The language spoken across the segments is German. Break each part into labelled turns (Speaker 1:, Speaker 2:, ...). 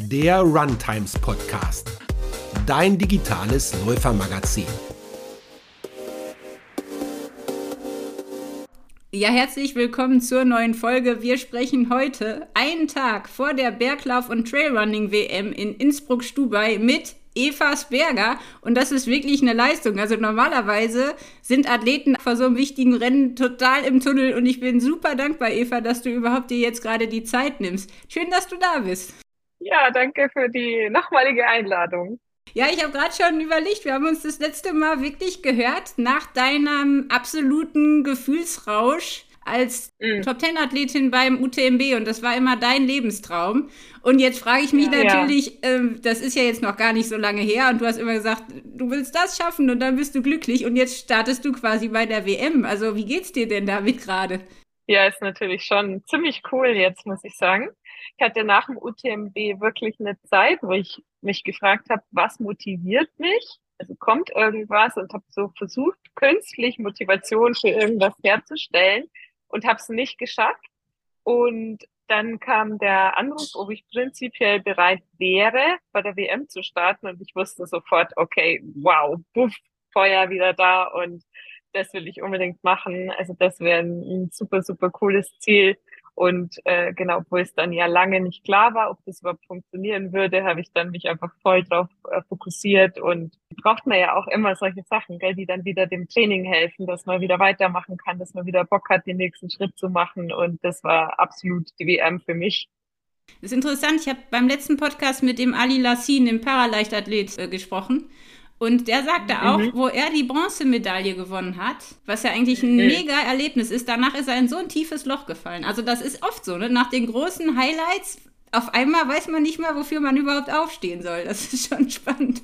Speaker 1: der Runtimes Podcast, dein digitales Läufermagazin.
Speaker 2: Ja, herzlich willkommen zur neuen Folge. Wir sprechen heute einen Tag vor der Berglauf- und Trailrunning-WM in Innsbruck-Stubai mit Eva Sperger. Und das ist wirklich eine Leistung. Also normalerweise sind Athleten vor so einem wichtigen Rennen total im Tunnel. Und ich bin super dankbar, Eva, dass du überhaupt dir jetzt gerade die Zeit nimmst. Schön, dass du da bist.
Speaker 3: Ja, danke für die nochmalige Einladung.
Speaker 2: Ja, ich habe gerade schon überlegt, wir haben uns das letzte Mal wirklich gehört nach deinem absoluten Gefühlsrausch als mm. Top-10-Athletin beim UTMB und das war immer dein Lebenstraum. Und jetzt frage ich mich ja, natürlich, ja. Ähm, das ist ja jetzt noch gar nicht so lange her und du hast immer gesagt, du willst das schaffen und dann bist du glücklich und jetzt startest du quasi bei der WM. Also wie geht's dir denn damit gerade?
Speaker 3: Ja, ist natürlich schon ziemlich cool jetzt, muss ich sagen. Ich hatte nach dem UTMB wirklich eine Zeit, wo ich mich gefragt habe, was motiviert mich? Also kommt irgendwas und habe so versucht, künstlich Motivation für irgendwas herzustellen und habe es nicht geschafft. Und dann kam der Anruf, ob ich prinzipiell bereit wäre, bei der WM zu starten. Und ich wusste sofort, okay, wow, buff, Feuer wieder da und das will ich unbedingt machen. Also das wäre ein, ein super, super cooles Ziel. Und äh, genau, wo es dann ja lange nicht klar war, ob das überhaupt funktionieren würde, habe ich dann mich einfach voll drauf äh, fokussiert und braucht man ja auch immer solche Sachen, gell, die dann wieder dem Training helfen, dass man wieder weitermachen kann, dass man wieder Bock hat, den nächsten Schritt zu machen. Und das war absolut die WM für mich.
Speaker 2: Das ist interessant. Ich habe beim letzten Podcast mit dem Ali Lassin, dem Paraleichtathlet, äh, gesprochen. Und der sagte mhm. auch, wo er die Bronzemedaille gewonnen hat, was ja eigentlich ein mhm. mega Erlebnis ist, danach ist er in so ein tiefes Loch gefallen. Also das ist oft so, ne? Nach den großen Highlights, auf einmal weiß man nicht mehr, wofür man überhaupt aufstehen soll. Das ist schon spannend.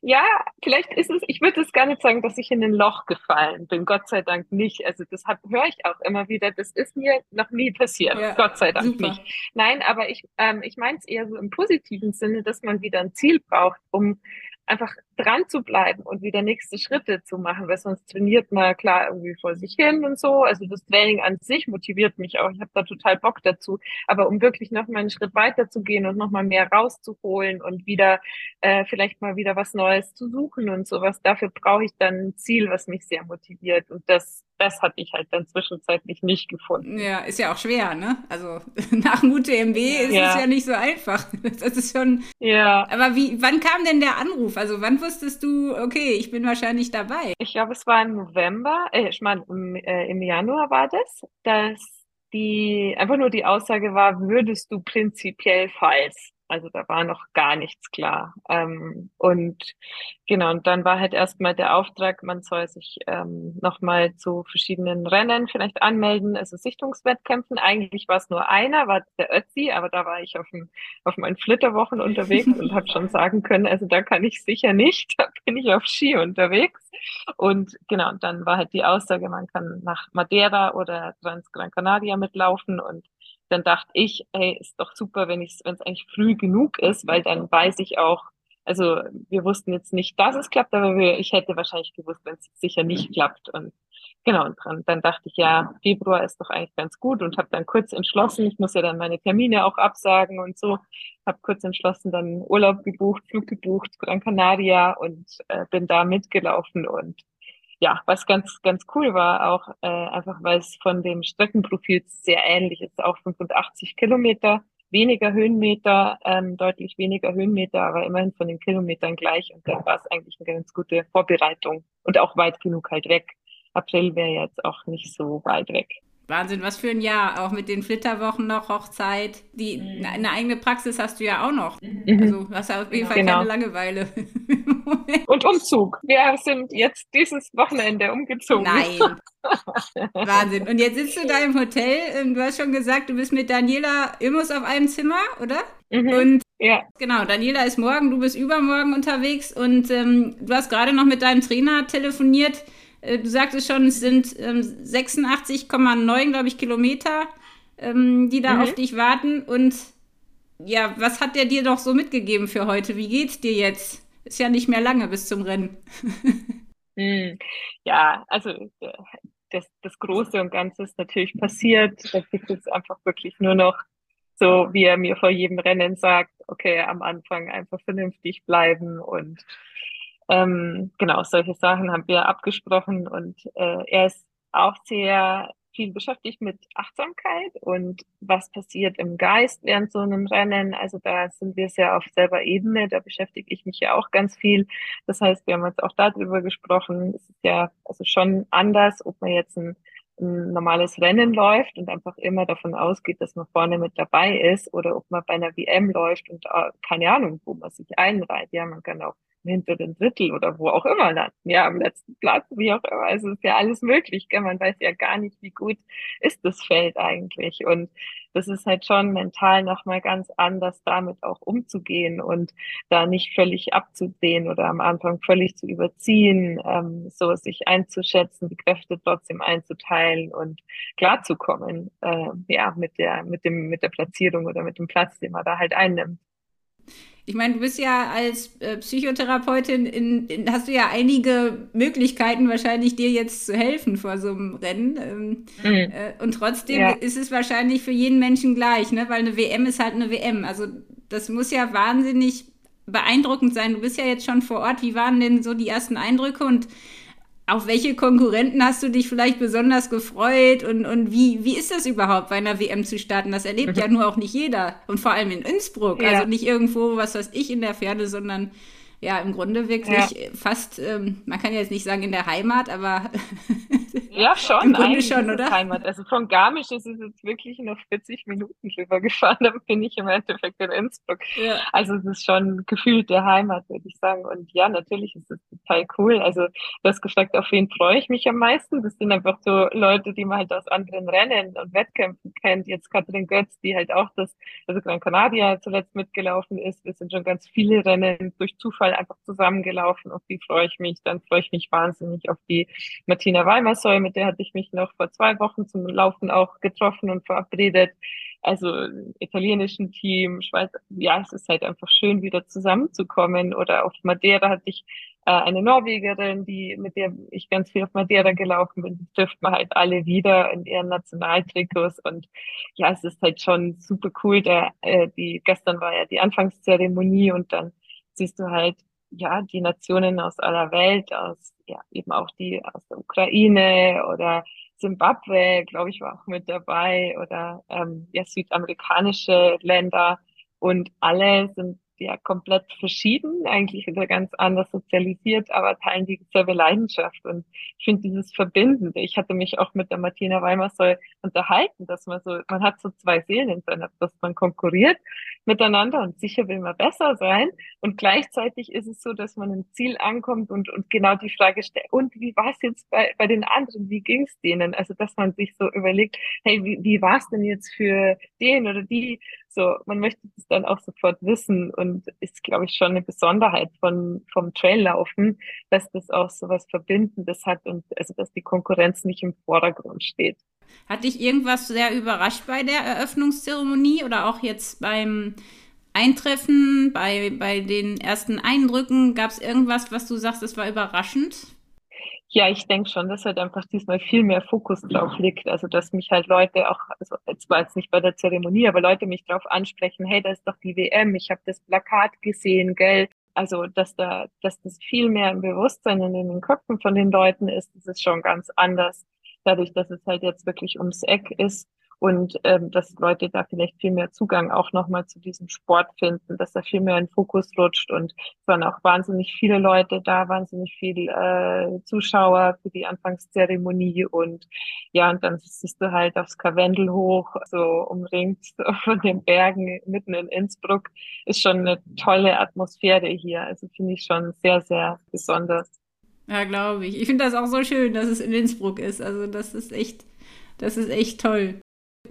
Speaker 3: Ja, vielleicht ist es, ich würde es gar nicht sagen, dass ich in ein Loch gefallen bin. Gott sei Dank nicht. Also das höre ich auch immer wieder. Das ist mir noch nie passiert. Ja, Gott sei Dank super. nicht. Nein, aber ich, ähm, ich meine es eher so im positiven Sinne, dass man wieder ein Ziel braucht, um einfach dran zu bleiben und wieder nächste Schritte zu machen, weil sonst trainiert man klar irgendwie vor sich hin und so. Also das Training an sich motiviert mich auch. Ich habe da total Bock dazu. Aber um wirklich noch mal einen Schritt weiter zu gehen und noch mal mehr rauszuholen und wieder äh, vielleicht mal wieder was Neues zu suchen und sowas, dafür brauche ich dann ein Ziel, was mich sehr motiviert. Und das das hatte ich halt dann zwischenzeitlich nicht gefunden.
Speaker 2: Ja, ist ja auch schwer, ne? Also nach dem UTMB ist ja. es ja nicht so einfach. Das ist schon. Ja. Aber wie, wann kam denn der Anruf? Also wann wusstest du, okay, ich bin wahrscheinlich dabei?
Speaker 3: Ich glaube, es war im November, äh, ich meine, im, äh, im Januar war das, dass die einfach nur die Aussage war, würdest du prinzipiell falls also da war noch gar nichts klar. Ähm, und genau, und dann war halt erstmal der Auftrag, man soll sich ähm, nochmal zu verschiedenen Rennen vielleicht anmelden, also Sichtungswettkämpfen. Eigentlich war es nur einer, war der Ötzi, aber da war ich auf, dem, auf meinen Flitterwochen unterwegs und habe schon sagen können, also da kann ich sicher nicht, da bin ich auf Ski unterwegs. Und genau, und dann war halt die Aussage, man kann nach Madeira oder Trans Gran Canaria mitlaufen und dann dachte ich, ey, ist doch super, wenn es wenn es eigentlich früh genug ist, weil dann weiß ich auch, also wir wussten jetzt nicht, dass es klappt, aber wir, ich hätte wahrscheinlich gewusst, wenn es sicher nicht klappt. Und genau, und dran, dann dachte ich, ja, Februar ist doch eigentlich ganz gut und habe dann kurz entschlossen, ich muss ja dann meine Termine auch absagen und so, habe kurz entschlossen, dann Urlaub gebucht, Flug gebucht, Gran Canaria und äh, bin da mitgelaufen und ja, was ganz, ganz cool war, auch äh, einfach weil es von dem Streckenprofil sehr ähnlich ist, auch 85 Kilometer, weniger Höhenmeter, ähm, deutlich weniger Höhenmeter, aber immerhin von den Kilometern gleich und dann war es eigentlich eine ganz gute Vorbereitung und auch weit genug halt weg. April wäre jetzt auch nicht so weit weg.
Speaker 2: Wahnsinn, was für ein Jahr. Auch mit den Flitterwochen noch, Hochzeit. Die, mhm. Eine eigene Praxis hast du ja auch noch. Mhm. Also hast du auf jeden Fall genau. keine Langeweile.
Speaker 3: Und Umzug. Wir sind jetzt dieses Wochenende umgezogen.
Speaker 2: Nein. Wahnsinn. Und jetzt sitzt du da im Hotel. Du hast schon gesagt, du bist mit Daniela Immos auf einem Zimmer, oder? Mhm. Und ja. Genau, Daniela ist morgen, du bist übermorgen unterwegs und ähm, du hast gerade noch mit deinem Trainer telefoniert. Äh, du sagtest schon, es sind ähm, 86,9, glaube ich, Kilometer, ähm, die da mhm. auf dich warten. Und ja, was hat der dir doch so mitgegeben für heute? Wie geht's dir jetzt? Ist ja nicht mehr lange bis zum Rennen.
Speaker 3: mhm. Ja, also äh, das, das Große und Ganze ist natürlich passiert. Da gibt es einfach wirklich nur noch So wie er mir vor jedem Rennen sagt, okay, am Anfang einfach vernünftig bleiben und ähm, genau, solche Sachen haben wir abgesprochen und äh, er ist auch sehr viel beschäftigt mit Achtsamkeit und was passiert im Geist während so einem Rennen. Also da sind wir sehr auf selber Ebene, da beschäftige ich mich ja auch ganz viel. Das heißt, wir haben jetzt auch darüber gesprochen. Es ist ja also schon anders, ob man jetzt ein, ein normales Rennen läuft und einfach immer davon ausgeht, dass man vorne mit dabei ist oder ob man bei einer WM läuft und äh, keine Ahnung, wo man sich einreiht. Ja, man kann auch hinter den Drittel oder wo auch immer landen, ja, am letzten Platz, wie auch immer. Also ist ja alles möglich, gell? man weiß ja gar nicht, wie gut ist das Feld eigentlich. Und das ist halt schon mental nochmal ganz anders, damit auch umzugehen und da nicht völlig abzusehen oder am Anfang völlig zu überziehen, ähm, so sich einzuschätzen, die Kräfte trotzdem einzuteilen und klarzukommen, äh, ja, mit der, mit dem, mit der Platzierung oder mit dem Platz, den man da halt einnimmt.
Speaker 2: Ich meine, du bist ja als äh, Psychotherapeutin, in, in, hast du ja einige Möglichkeiten, wahrscheinlich dir jetzt zu helfen vor so einem Rennen. Ähm, mhm. äh, und trotzdem ja. ist es wahrscheinlich für jeden Menschen gleich, ne? weil eine WM ist halt eine WM. Also das muss ja wahnsinnig beeindruckend sein. Du bist ja jetzt schon vor Ort. Wie waren denn so die ersten Eindrücke und auf welche Konkurrenten hast du dich vielleicht besonders gefreut und, und wie, wie ist das überhaupt, bei einer WM zu starten? Das erlebt mhm. ja nur auch nicht jeder und vor allem in Innsbruck, ja. also nicht irgendwo, was weiß ich, in der Ferne, sondern ja, im Grunde wirklich ja. fast, ähm, man kann ja jetzt nicht sagen in der Heimat, aber
Speaker 3: ja, schon, im Grunde schon, oder? Heimat. Also von Garmisch ist es jetzt wirklich noch 40 Minuten drüber gefahren, dann bin ich im Endeffekt in Innsbruck. Ja. Also es ist schon gefühlt der Heimat, würde ich sagen. Und ja, natürlich ist es total cool. Also du hast gefragt, auf wen freue ich mich am meisten? Das sind einfach so Leute, die man halt aus anderen Rennen und Wettkämpfen kennt. Jetzt Katrin Götz, die halt auch das, also Gran Canaria zuletzt mitgelaufen ist. Wir sind schon ganz viele Rennen durch Zufall einfach zusammengelaufen. Auf die freue ich mich. Dann freue ich mich wahnsinnig auf die Martina Weimersoll, mit der hatte ich mich noch vor zwei Wochen zum Laufen auch getroffen und verabredet. Also italienischen Team, Schweiz, ja, es ist halt einfach schön, wieder zusammenzukommen. Oder auf Madeira hatte ich äh, eine Norwegerin, die, mit der ich ganz viel auf Madeira gelaufen bin. Trifft man halt alle wieder in ihren Nationaltrikots. Und ja, es ist halt schon super cool. Da, äh, die, gestern war ja die Anfangszeremonie und dann siehst du halt, ja, die Nationen aus aller Welt, aus, ja, eben auch die aus der Ukraine oder Zimbabwe, glaube ich, war auch mit dabei oder ähm, ja, südamerikanische Länder. Und alle sind ja komplett verschieden, eigentlich wieder ganz anders sozialisiert, aber teilen dieselbe Leidenschaft. Und ich finde dieses Verbindende. Ich hatte mich auch mit der Martina Weimersoll unterhalten, dass man so, man hat so zwei Seelen in seiner Brust, man konkurriert miteinander und sicher will man besser sein. Und gleichzeitig ist es so, dass man ein Ziel ankommt und, und genau die Frage stellt, und wie war es jetzt bei, bei den anderen? Wie ging es denen? Also, dass man sich so überlegt, hey, wie, wie war es denn jetzt für den oder die? So, man möchte das dann auch sofort wissen und ist, glaube ich, schon eine Besonderheit von, vom Traillaufen, dass das auch so was Verbindendes hat und also, dass die Konkurrenz nicht im Vordergrund steht.
Speaker 2: Hat dich irgendwas sehr überrascht bei der Eröffnungszeremonie oder auch jetzt beim Eintreffen, bei, bei den ersten Eindrücken? Gab es irgendwas, was du sagst, das war überraschend?
Speaker 3: Ja, ich denke schon, dass halt einfach diesmal viel mehr Fokus drauf liegt. Also, dass mich halt Leute auch, also jetzt war jetzt nicht bei der Zeremonie, aber Leute mich drauf ansprechen, hey, da ist doch die WM, ich habe das Plakat gesehen, gell? Also, dass da, dass das viel mehr im Bewusstsein und in den Köpfen von den Leuten ist, das ist schon ganz anders. Dadurch, dass es halt jetzt wirklich ums Eck ist und ähm, dass Leute da vielleicht viel mehr Zugang auch nochmal zu diesem Sport finden, dass da viel mehr in Fokus rutscht und es waren auch wahnsinnig viele Leute da, wahnsinnig viele äh, Zuschauer für die Anfangszeremonie und ja, und dann siehst du halt aufs Karwendel hoch, so umringt von den Bergen mitten in Innsbruck, ist schon eine tolle Atmosphäre hier, also finde ich schon sehr, sehr besonders.
Speaker 2: Ja, glaube ich. Ich finde das auch so schön, dass es in Innsbruck ist. Also das ist echt, das ist echt toll.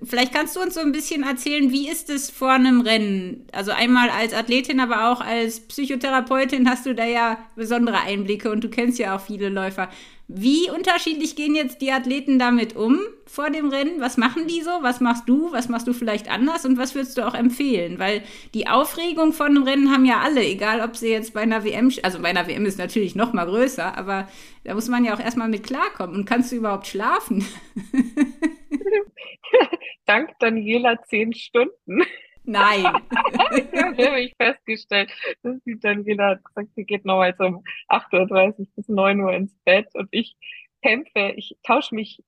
Speaker 2: Vielleicht kannst du uns so ein bisschen erzählen, wie ist es vor einem Rennen? Also einmal als Athletin, aber auch als Psychotherapeutin hast du da ja besondere Einblicke und du kennst ja auch viele Läufer. Wie unterschiedlich gehen jetzt die Athleten damit um vor dem Rennen? Was machen die so? Was machst du? Was machst du vielleicht anders? Und was würdest du auch empfehlen? Weil die Aufregung von einem Rennen haben ja alle, egal ob sie jetzt bei einer WM, also bei einer WM ist natürlich noch mal größer, aber da muss man ja auch erstmal mit klarkommen. Und kannst du überhaupt schlafen?
Speaker 3: dank Daniela zehn Stunden.
Speaker 2: Nein.
Speaker 3: habe ich festgestellt, dass die Daniela hat gesagt, sie geht nochmals um 8.30 Uhr bis 9 Uhr ins Bett und ich kämpfe, ich tausche mich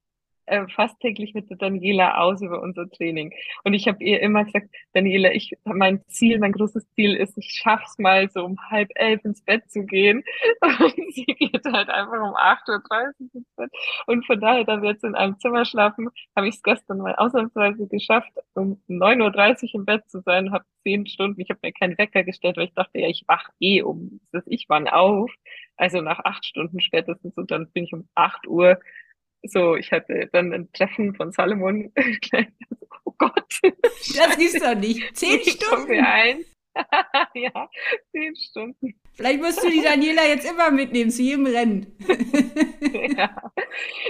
Speaker 3: äh, fast täglich mit der Daniela aus über unser Training. Und ich habe ihr immer gesagt, Daniela, ich, mein Ziel, mein großes Ziel ist, ich schaff's mal so um halb elf ins Bett zu gehen. Und sie geht halt einfach um 8.30 Uhr ins Bett. Und von daher, da wir jetzt in einem Zimmer schlafen, habe ich es gestern mal ausnahmsweise geschafft, um 9.30 Uhr im Bett zu sein, habe zehn Stunden, ich habe mir keinen Wecker gestellt, weil ich dachte, ja, ich wach eh um, das ich wann auf. Also nach acht Stunden spätestens und dann bin ich um acht Uhr so, ich hatte dann ein Treffen von Salomon. oh Gott.
Speaker 2: Das ist doch nicht. Zehn Stunden.
Speaker 3: Ein. ja, zehn Stunden.
Speaker 2: Vielleicht musst du die Daniela jetzt immer mitnehmen zu jedem Rennen.
Speaker 3: ja.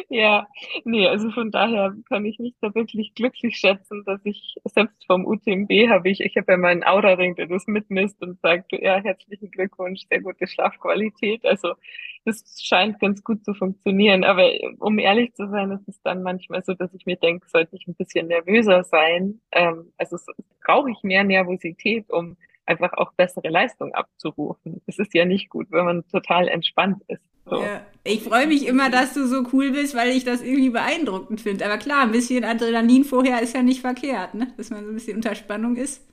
Speaker 3: ja, nee, also von daher kann ich mich da wirklich glücklich schätzen, dass ich selbst vom UTMB habe ich, ich habe ja meinen Aura-Ring, der das mitmisst und sagt, ja, herzlichen Glückwunsch, sehr gute Schlafqualität. Also das scheint ganz gut zu funktionieren. Aber um ehrlich zu sein, ist es dann manchmal so, dass ich mir denke, sollte ich ein bisschen nervöser sein. Ähm, also brauche ich mehr Nervosität, um einfach auch bessere Leistung abzurufen. Es ist ja nicht gut, wenn man total entspannt ist. So.
Speaker 2: Ja, ich freue mich immer, dass du so cool bist, weil ich das irgendwie beeindruckend finde. Aber klar, ein bisschen Adrenalin vorher ist ja nicht verkehrt, ne? dass man so ein bisschen unter Spannung ist.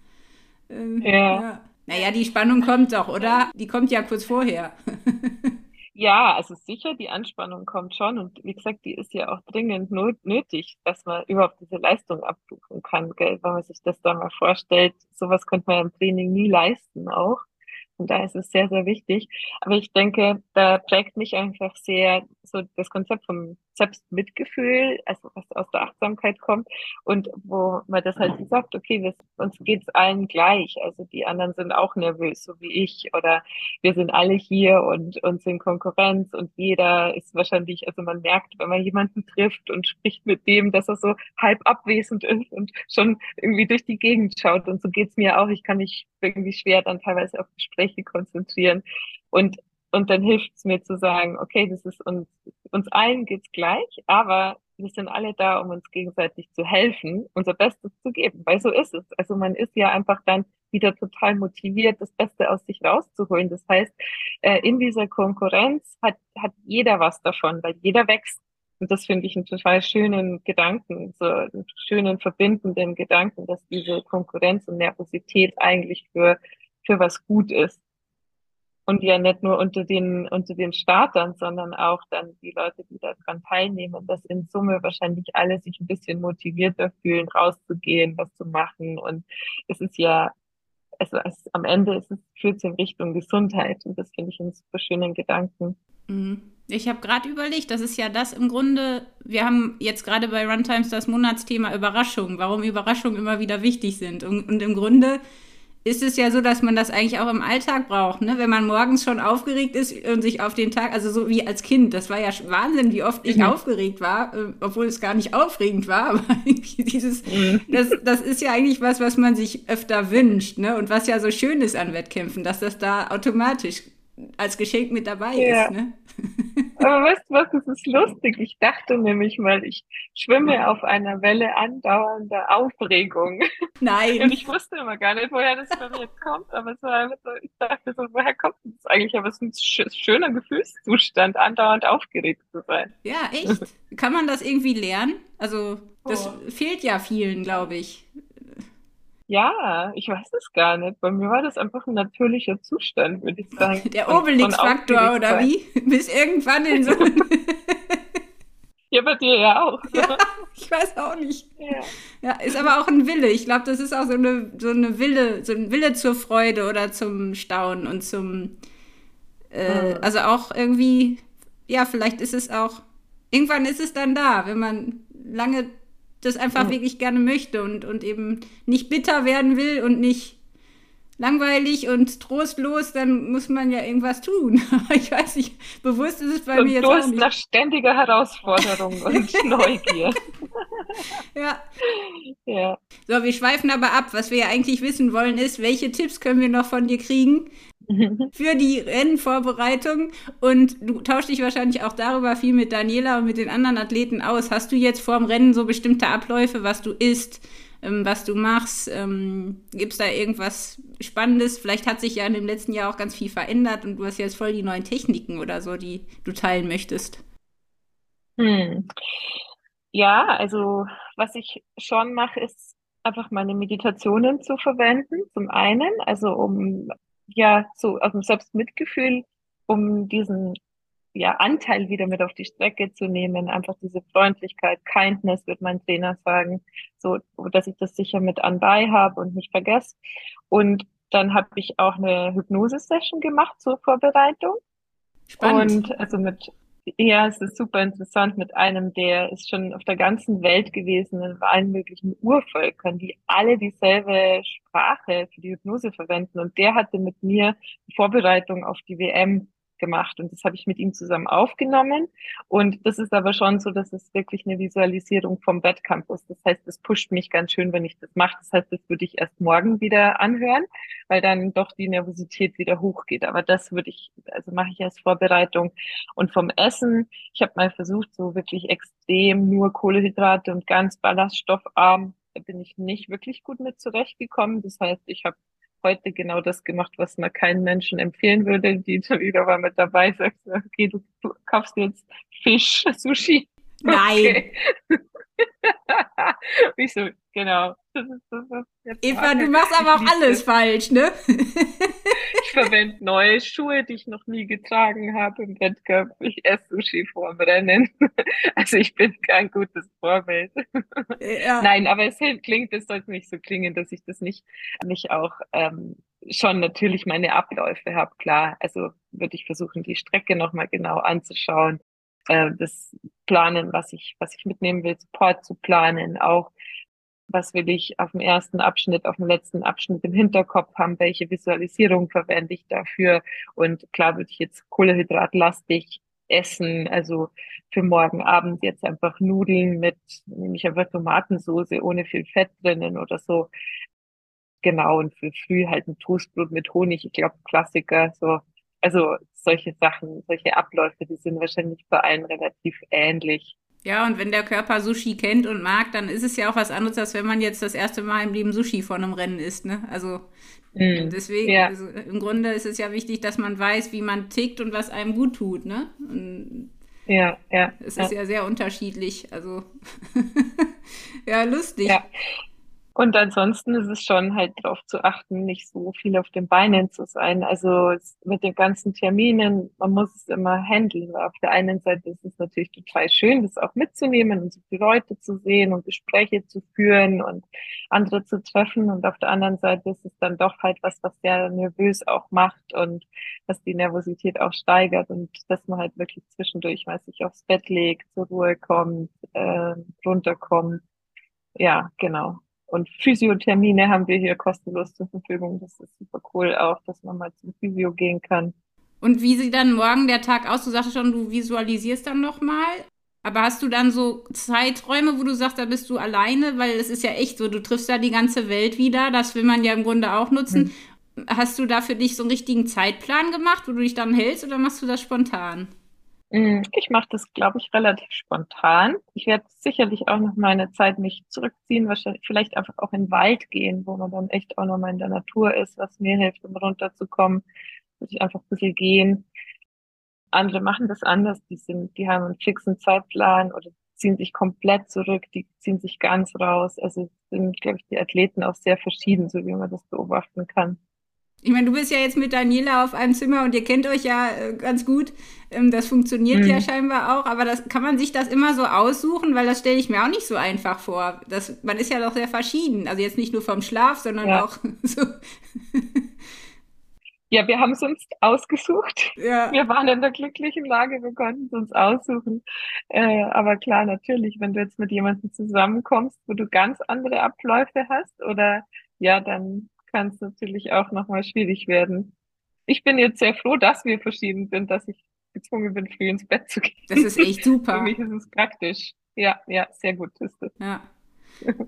Speaker 2: Ähm, ja. ja. Naja, die Spannung kommt doch, oder? Die kommt ja kurz vorher.
Speaker 3: Ja, also sicher, die Anspannung kommt schon und wie gesagt, die ist ja auch dringend nötig, dass man überhaupt diese Leistung abrufen kann, gell? wenn man sich das da mal vorstellt. Sowas könnte man im Training nie leisten auch. Und da ist es sehr, sehr wichtig. Aber ich denke, da prägt mich einfach sehr so das Konzept vom Selbstmitgefühl, also was aus der Achtsamkeit kommt und wo man das halt sagt, okay, wir, uns geht's allen gleich. Also die anderen sind auch nervös, so wie ich, oder wir sind alle hier und uns in Konkurrenz und jeder ist wahrscheinlich, also man merkt, wenn man jemanden trifft und spricht mit dem, dass er so halb abwesend ist und schon irgendwie durch die Gegend schaut. Und so geht's mir auch. Ich kann mich irgendwie schwer dann teilweise auf Gespräche konzentrieren. Und und dann hilft es mir zu sagen, okay, das ist uns, uns allen geht's gleich, aber wir sind alle da, um uns gegenseitig zu helfen, unser Bestes zu geben, weil so ist es. Also man ist ja einfach dann wieder total motiviert, das Beste aus sich rauszuholen. Das heißt, äh, in dieser Konkurrenz hat, hat jeder was davon, weil jeder wächst. Und das finde ich einen total schönen Gedanken, so einen schönen verbindenden Gedanken, dass diese Konkurrenz und Nervosität eigentlich für, für was gut ist. Und ja nicht nur unter den, unter den Startern, sondern auch dann die Leute, die daran teilnehmen, dass in Summe wahrscheinlich alle sich ein bisschen motivierter fühlen, rauszugehen, was zu machen. Und es ist ja, also es, am Ende ist es, führt es in Richtung Gesundheit. Und das finde ich einen super schönen Gedanken.
Speaker 2: Mhm. Ich habe gerade überlegt, das ist ja das im Grunde, wir haben jetzt gerade bei Runtimes das Monatsthema Überraschung, warum Überraschungen immer wieder wichtig sind. Und, und im Grunde ist es ja so, dass man das eigentlich auch im Alltag braucht, ne? Wenn man morgens schon aufgeregt ist und sich auf den Tag, also so wie als Kind, das war ja Wahnsinn, wie oft ich mhm. aufgeregt war, äh, obwohl es gar nicht aufregend war, aber dieses, mhm. das, das ist ja eigentlich was, was man sich öfter wünscht, ne? Und was ja so schön ist an Wettkämpfen, dass das da automatisch als Geschenk mit dabei ja. ist, ne?
Speaker 3: Aber weißt du was, das ist lustig. Ich dachte nämlich mal, ich schwimme auf einer Welle andauernder Aufregung.
Speaker 2: Nein.
Speaker 3: Und ich wusste immer gar nicht, woher das bei mir kommt, aber es war so, ich dachte so, woher kommt das eigentlich? Aber es ist ein schöner Gefühlszustand, andauernd aufgeregt zu sein.
Speaker 2: Ja, echt. Kann man das irgendwie lernen? Also, das oh. fehlt ja vielen, glaube ich.
Speaker 3: Ja, ich weiß es gar nicht. Bei mir war das einfach ein natürlicher Zustand, würde ich sagen.
Speaker 2: Der Obelix-Faktor, oder wie? Bis irgendwann in so.
Speaker 3: ja, bei dir ja auch.
Speaker 2: Ja, ich weiß auch nicht. Ja. ja, ist aber auch ein Wille. Ich glaube, das ist auch so eine, so eine Wille, so ein Wille zur Freude oder zum Staunen und zum. Äh, mhm. Also auch irgendwie, ja, vielleicht ist es auch. Irgendwann ist es dann da, wenn man lange das einfach ja. wirklich gerne möchte und, und eben nicht bitter werden will und nicht langweilig und trostlos, dann muss man ja irgendwas tun. ich weiß nicht, bewusst ist es bei und mir jetzt auch nicht.
Speaker 3: nach ständiger Herausforderung und Neugier.
Speaker 2: ja. ja. So, wir schweifen aber ab. Was wir ja eigentlich wissen wollen, ist, welche Tipps können wir noch von dir kriegen, für die Rennvorbereitung und du tauschst dich wahrscheinlich auch darüber viel mit Daniela und mit den anderen Athleten aus. Hast du jetzt vorm Rennen so bestimmte Abläufe, was du isst, ähm, was du machst? Ähm, Gibt es da irgendwas Spannendes? Vielleicht hat sich ja in dem letzten Jahr auch ganz viel verändert und du hast jetzt voll die neuen Techniken oder so, die du teilen möchtest.
Speaker 3: Hm. Ja, also was ich schon mache, ist einfach meine Meditationen zu verwenden. Zum einen, also um ja so aus dem Selbstmitgefühl, um diesen ja, Anteil wieder mit auf die Strecke zu nehmen, einfach diese Freundlichkeit, Kindness, wird mein Trainer sagen, so, dass ich das sicher mit anbei habe und nicht vergesse. Und dann habe ich auch eine Hypnose-Session gemacht zur Vorbereitung. Spannend. Und also mit ja, es ist super interessant mit einem, der ist schon auf der ganzen Welt gewesen, in allen möglichen Urvölkern, die alle dieselbe Sprache für die Hypnose verwenden. Und der hatte mit mir die Vorbereitung auf die WM gemacht und das habe ich mit ihm zusammen aufgenommen. Und das ist aber schon so, dass es wirklich eine Visualisierung vom Wettkampf ist. Das heißt, es pusht mich ganz schön, wenn ich das mache. Das heißt, das würde ich erst morgen wieder anhören, weil dann doch die Nervosität wieder hochgeht. Aber das würde ich, also mache ich als Vorbereitung. Und vom Essen, ich habe mal versucht, so wirklich extrem nur Kohlehydrate und ganz ballaststoffarm da bin ich nicht wirklich gut mit zurechtgekommen. Das heißt, ich habe heute genau das gemacht, was man keinen Menschen empfehlen würde. Die wieder war mit dabei, sagt, okay, du, du kaufst jetzt Fisch, Sushi.
Speaker 2: Nein. Okay.
Speaker 3: ich so, genau.
Speaker 2: Das ist, das ist Eva, du machst aber auch alles falsch, ne?
Speaker 3: ich verwende neue Schuhe, die ich noch nie getragen habe im Wettkampf. Ich esse Sushi vorm Rennen. Also ich bin kein gutes Vorbild. Ja. Nein, aber es klingt, es sollte nicht so klingen, dass ich das nicht, nicht auch ähm, schon natürlich meine Abläufe habe, klar. Also würde ich versuchen, die Strecke nochmal genau anzuschauen äh, das Planen, was ich, was ich mitnehmen will, Support zu planen, auch was will ich auf dem ersten Abschnitt, auf dem letzten Abschnitt im Hinterkopf haben, welche Visualisierung verwende ich dafür. Und klar würde ich jetzt kohlehydratlastig essen, also für morgen Abend jetzt einfach Nudeln mit, nämlich einfach Tomatensoße ohne viel Fett drinnen oder so. Genau, und für früh halt ein Toastbrot mit Honig, ich glaube Klassiker, so also solche Sachen, solche Abläufe, die sind wahrscheinlich bei allen relativ ähnlich.
Speaker 2: Ja, und wenn der Körper Sushi kennt und mag, dann ist es ja auch was anderes, als wenn man jetzt das erste Mal im Leben Sushi von einem Rennen isst. Ne? Also mm, deswegen, ja. also, im Grunde ist es ja wichtig, dass man weiß, wie man tickt und was einem gut tut. Ne? Und
Speaker 3: ja, ja.
Speaker 2: Es ist ja. ja sehr unterschiedlich. Also ja, lustig.
Speaker 3: Ja. Und ansonsten ist es schon halt darauf zu achten, nicht so viel auf den Beinen zu sein. Also mit den ganzen Terminen, man muss es immer handeln. Auf der einen Seite ist es natürlich total schön, das auch mitzunehmen und so viele Leute zu sehen und Gespräche zu führen und andere zu treffen. Und auf der anderen Seite ist es dann doch halt was, was sehr nervös auch macht und was die Nervosität auch steigert und dass man halt wirklich zwischendurch, weiß ich, aufs Bett legt, zur Ruhe kommt, äh, runterkommt. Ja, genau. Und Physiothermine haben wir hier kostenlos zur Verfügung. Das ist super cool auch, dass man mal zum Physio gehen kann.
Speaker 2: Und wie sieht dann morgen der Tag aus? Du sagst schon, du visualisierst dann nochmal. Aber hast du dann so Zeiträume, wo du sagst, da bist du alleine? Weil es ist ja echt so, du triffst ja die ganze Welt wieder. Das will man ja im Grunde auch nutzen. Hm. Hast du da für dich so einen richtigen Zeitplan gemacht, wo du dich dann hältst oder machst du das spontan?
Speaker 3: Mm, ich mache das, glaube ich, relativ spontan. Ich werde sicherlich auch noch mal eine Zeit mich zurückziehen, wahrscheinlich vielleicht einfach auch in den Wald gehen, wo man dann echt auch noch mal in der Natur ist, was mir hilft, um runterzukommen, dass ich einfach ein bisschen gehen. Andere machen das anders, die sind, die haben einen fixen Zeitplan oder ziehen sich komplett zurück, die ziehen sich ganz raus. Also sind, glaube ich, die Athleten auch sehr verschieden, so wie man das beobachten kann.
Speaker 2: Ich meine, du bist ja jetzt mit Daniela auf einem Zimmer und ihr kennt euch ja äh, ganz gut. Ähm, das funktioniert mhm. ja scheinbar auch, aber das kann man sich das immer so aussuchen, weil das stelle ich mir auch nicht so einfach vor. Das, man ist ja doch sehr verschieden. Also jetzt nicht nur vom Schlaf, sondern ja. auch so.
Speaker 3: Ja, wir haben es uns ausgesucht. Ja. Wir waren in der glücklichen Lage, wir konnten es uns aussuchen. Äh, aber klar, natürlich, wenn du jetzt mit jemandem zusammenkommst, wo du ganz andere Abläufe hast, oder ja, dann kann es natürlich auch nochmal schwierig werden. Ich bin jetzt sehr froh, dass wir verschieden sind, dass ich gezwungen bin, früh ins Bett zu gehen.
Speaker 2: Das ist echt super.
Speaker 3: Für mich ist es praktisch. Ja, ja, sehr gut ist es.
Speaker 2: Ja.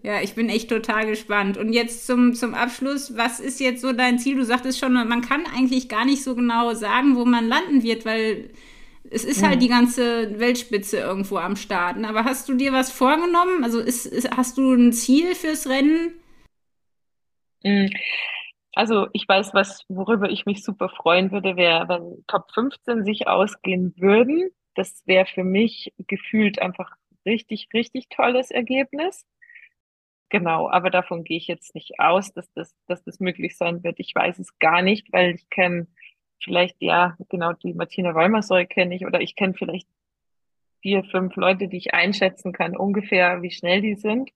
Speaker 2: Ja, ich bin echt total gespannt. Und jetzt zum, zum Abschluss, was ist jetzt so dein Ziel? Du sagtest schon, man kann eigentlich gar nicht so genau sagen, wo man landen wird, weil es ist halt die ganze Weltspitze irgendwo am Start. Ne? Aber hast du dir was vorgenommen? Also ist, ist, hast du ein Ziel fürs Rennen?
Speaker 3: Mhm. Also ich weiß, was, worüber ich mich super freuen würde, wäre, wenn Top 15 sich ausgehen würden. Das wäre für mich gefühlt einfach richtig, richtig tolles Ergebnis. Genau, aber davon gehe ich jetzt nicht aus, dass das, dass das möglich sein wird. Ich weiß es gar nicht, weil ich kenne vielleicht, ja, genau, die Martina Wolmersäu kenne ich oder ich kenne vielleicht vier, fünf Leute, die ich einschätzen kann, ungefähr, wie schnell die sind.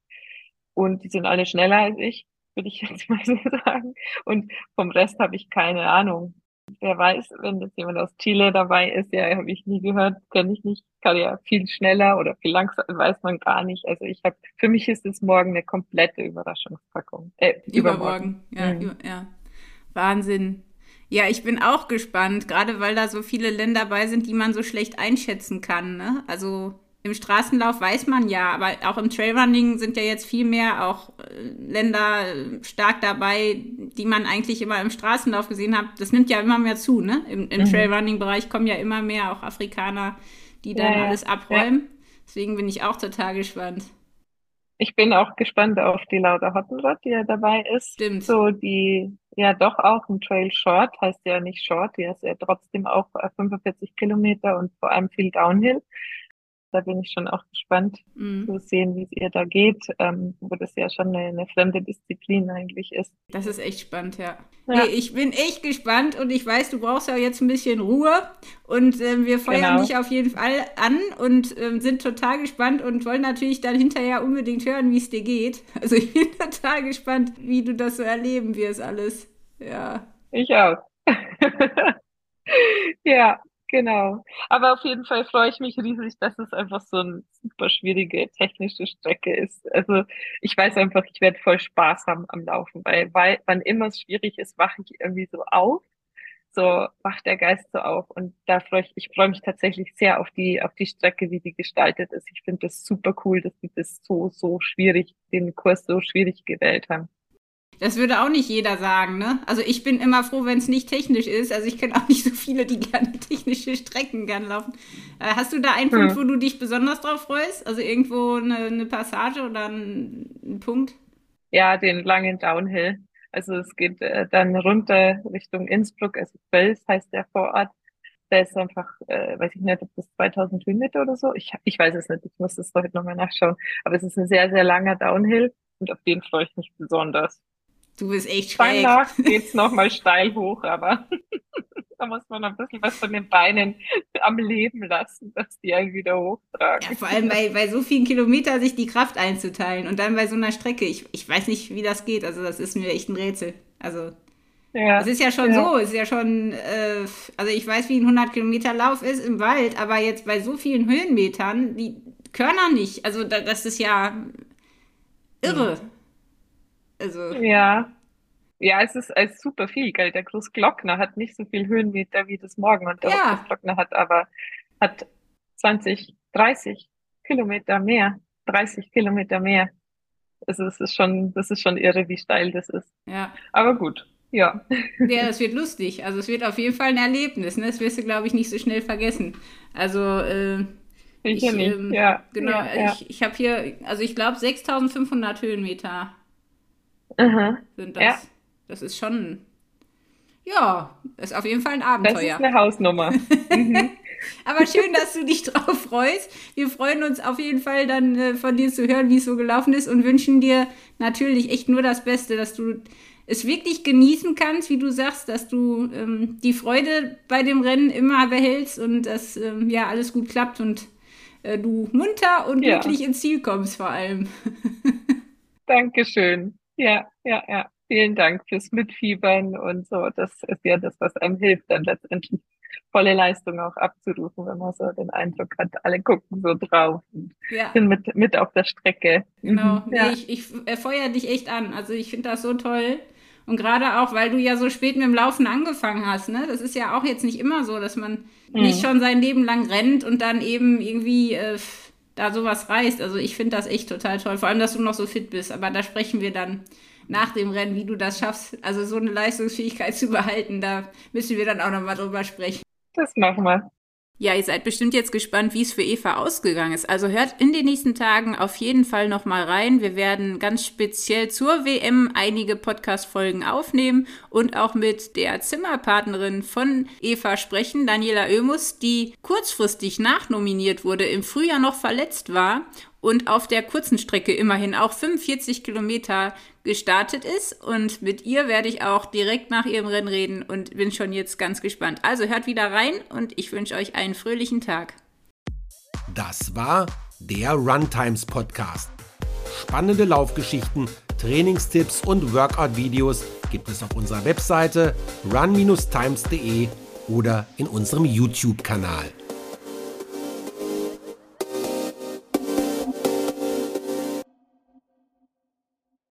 Speaker 3: Und die sind alle schneller als ich, würde ich jetzt mal so sagen. Und vom Rest habe ich keine Ahnung wer weiß, wenn jetzt jemand aus Chile dabei ist, ja, habe ich nie gehört, kenne ich nicht, kann ja viel schneller oder viel langsamer, weiß man gar nicht. Also ich habe, für mich ist es morgen eine komplette Überraschungspackung.
Speaker 2: Äh, übermorgen. übermorgen. Ja, mhm. ja. Wahnsinn. Ja, ich bin auch gespannt, gerade weil da so viele Länder dabei sind, die man so schlecht einschätzen kann. Ne? Also im Straßenlauf weiß man ja, aber auch im Trailrunning sind ja jetzt viel mehr auch äh, Länder äh, stark dabei, die man eigentlich immer im Straßenlauf gesehen hat. Das nimmt ja immer mehr zu, ne? Im, im mhm. Trailrunning-Bereich kommen ja immer mehr auch Afrikaner, die dann ja, alles abräumen. Ja. Deswegen bin ich auch total gespannt.
Speaker 3: Ich bin auch gespannt auf die Laura Hottenrott, die ja dabei ist.
Speaker 2: Stimmt.
Speaker 3: So, die ja doch auch ein Trail Short, heißt ja nicht Short, die ist ja trotzdem auch 45 Kilometer und vor allem viel Downhill. Da bin ich schon auch gespannt mhm. zu sehen, wie es ihr da geht, ähm, wo das ja schon eine, eine, fremde Disziplin eigentlich ist.
Speaker 2: Das ist echt spannend, ja. ja. Nee, ich bin echt gespannt und ich weiß, du brauchst ja jetzt ein bisschen Ruhe und äh, wir feuern genau. dich auf jeden Fall an und äh, sind total gespannt und wollen natürlich dann hinterher unbedingt hören, wie es dir geht. Also ich bin total gespannt, wie du das so erleben wirst alles. Ja.
Speaker 3: Ich auch. ja, Genau. Aber auf jeden Fall freue ich mich riesig, dass es einfach so eine super schwierige technische Strecke ist. Also ich weiß einfach, ich werde voll Spaß haben am Laufen, weil, weil wann immer es schwierig ist, wache ich irgendwie so auf. So wacht der Geist so auf. Und da freue ich, ich freue mich tatsächlich sehr auf die, auf die Strecke, wie die gestaltet ist. Ich finde das super cool, dass die das so, so schwierig, den Kurs so schwierig gewählt haben.
Speaker 2: Das würde auch nicht jeder sagen, ne? Also ich bin immer froh, wenn es nicht technisch ist. Also ich kenne auch nicht so viele, die gerne technische Strecken gern laufen. Äh, hast du da einen Punkt, wo du dich besonders drauf freust? Also irgendwo eine, eine Passage oder ein, ein, Punkt?
Speaker 3: Ja, den langen Downhill. Also es geht äh, dann runter Richtung Innsbruck, also Fels heißt der Vorort. Der ist einfach, äh, weiß ich nicht, ob das 2000 Höhenmeter oder so. Ich, ich weiß es nicht, ich muss das heute nochmal nachschauen. Aber es ist ein sehr, sehr langer Downhill und auf den freue ich mich besonders.
Speaker 2: Du bist echt schräg.
Speaker 3: Danach geht's nochmal steil hoch, aber da muss man ein bisschen was von den Beinen am Leben lassen, dass die einen wieder hochtragen.
Speaker 2: Ja, vor allem bei, bei so vielen Kilometern sich die Kraft einzuteilen und dann bei so einer Strecke. Ich, ich weiß nicht, wie das geht. Also das ist mir echt ein Rätsel. Also ja, es ist ja schon ja. so, es ist ja schon, äh, also ich weiß, wie ein 100 Kilometer Lauf ist im Wald, aber jetzt bei so vielen Höhenmetern, die Körner nicht. Also da, das ist ja irre. Ja.
Speaker 3: Also. Ja. Ja, es ist, es ist super viel, gell? Der Großglockner hat nicht so viel Höhenmeter wie das Morgen und der ja. Großglockner hat aber hat 20, 30 Kilometer mehr, 30 Kilometer mehr. Also es ist schon, das ist schon irre, wie steil das ist.
Speaker 2: Ja.
Speaker 3: Aber gut, ja.
Speaker 2: Ja, das wird lustig. Also es wird auf jeden Fall ein Erlebnis. Ne? Das wirst du, glaube ich, nicht so schnell vergessen. Also äh,
Speaker 3: ich, ich ähm, ja.
Speaker 2: Genau, ja, ich, ich habe hier, also ich glaube 6500 Höhenmeter
Speaker 3: Aha.
Speaker 2: sind das. Ja. Das ist schon, ja, ist auf jeden Fall ein Abenteuer. Das
Speaker 3: ist eine Hausnummer.
Speaker 2: mhm. Aber schön, dass du dich drauf freust. Wir freuen uns auf jeden Fall dann äh, von dir zu hören, wie es so gelaufen ist und wünschen dir natürlich echt nur das Beste, dass du es wirklich genießen kannst, wie du sagst, dass du ähm, die Freude bei dem Rennen immer behältst und dass ähm, ja alles gut klappt und äh, du munter und ja. glücklich ins Ziel kommst vor allem.
Speaker 3: Dankeschön. Ja, ja, ja. Vielen Dank fürs Mitfiebern und so. Das ist ja das, was einem hilft, dann letztendlich volle Leistung auch abzurufen, wenn man so den Eindruck hat, alle gucken so drauf und ja. sind mit, mit auf der Strecke.
Speaker 2: Genau, mhm. ja. nee, ich, ich feuer dich echt an. Also ich finde das so toll. Und gerade auch, weil du ja so spät mit dem Laufen angefangen hast, ne? Das ist ja auch jetzt nicht immer so, dass man mhm. nicht schon sein Leben lang rennt und dann eben irgendwie äh, da sowas reißt. Also ich finde das echt total toll. Vor allem, dass du noch so fit bist. Aber da sprechen wir dann nach dem Rennen, wie du das schaffst. Also so eine Leistungsfähigkeit zu behalten, da müssen wir dann auch nochmal drüber sprechen.
Speaker 3: Das machen wir.
Speaker 2: Ja, ihr seid bestimmt jetzt gespannt, wie es für Eva ausgegangen ist. Also hört in den nächsten Tagen auf jeden Fall noch mal rein. Wir werden ganz speziell zur WM einige Podcast-Folgen aufnehmen und auch mit der Zimmerpartnerin von Eva sprechen, Daniela Oemus, die kurzfristig nachnominiert wurde, im Frühjahr noch verletzt war und auf der kurzen Strecke immerhin auch 45 Kilometer gestartet ist. Und mit ihr werde ich auch direkt nach ihrem Rennen reden und bin schon jetzt ganz gespannt. Also hört wieder rein und ich wünsche euch einen fröhlichen Tag.
Speaker 1: Das war der Runtimes Podcast. Spannende Laufgeschichten, Trainingstipps und Workout-Videos gibt es auf unserer Webseite run-times.de oder in unserem YouTube-Kanal.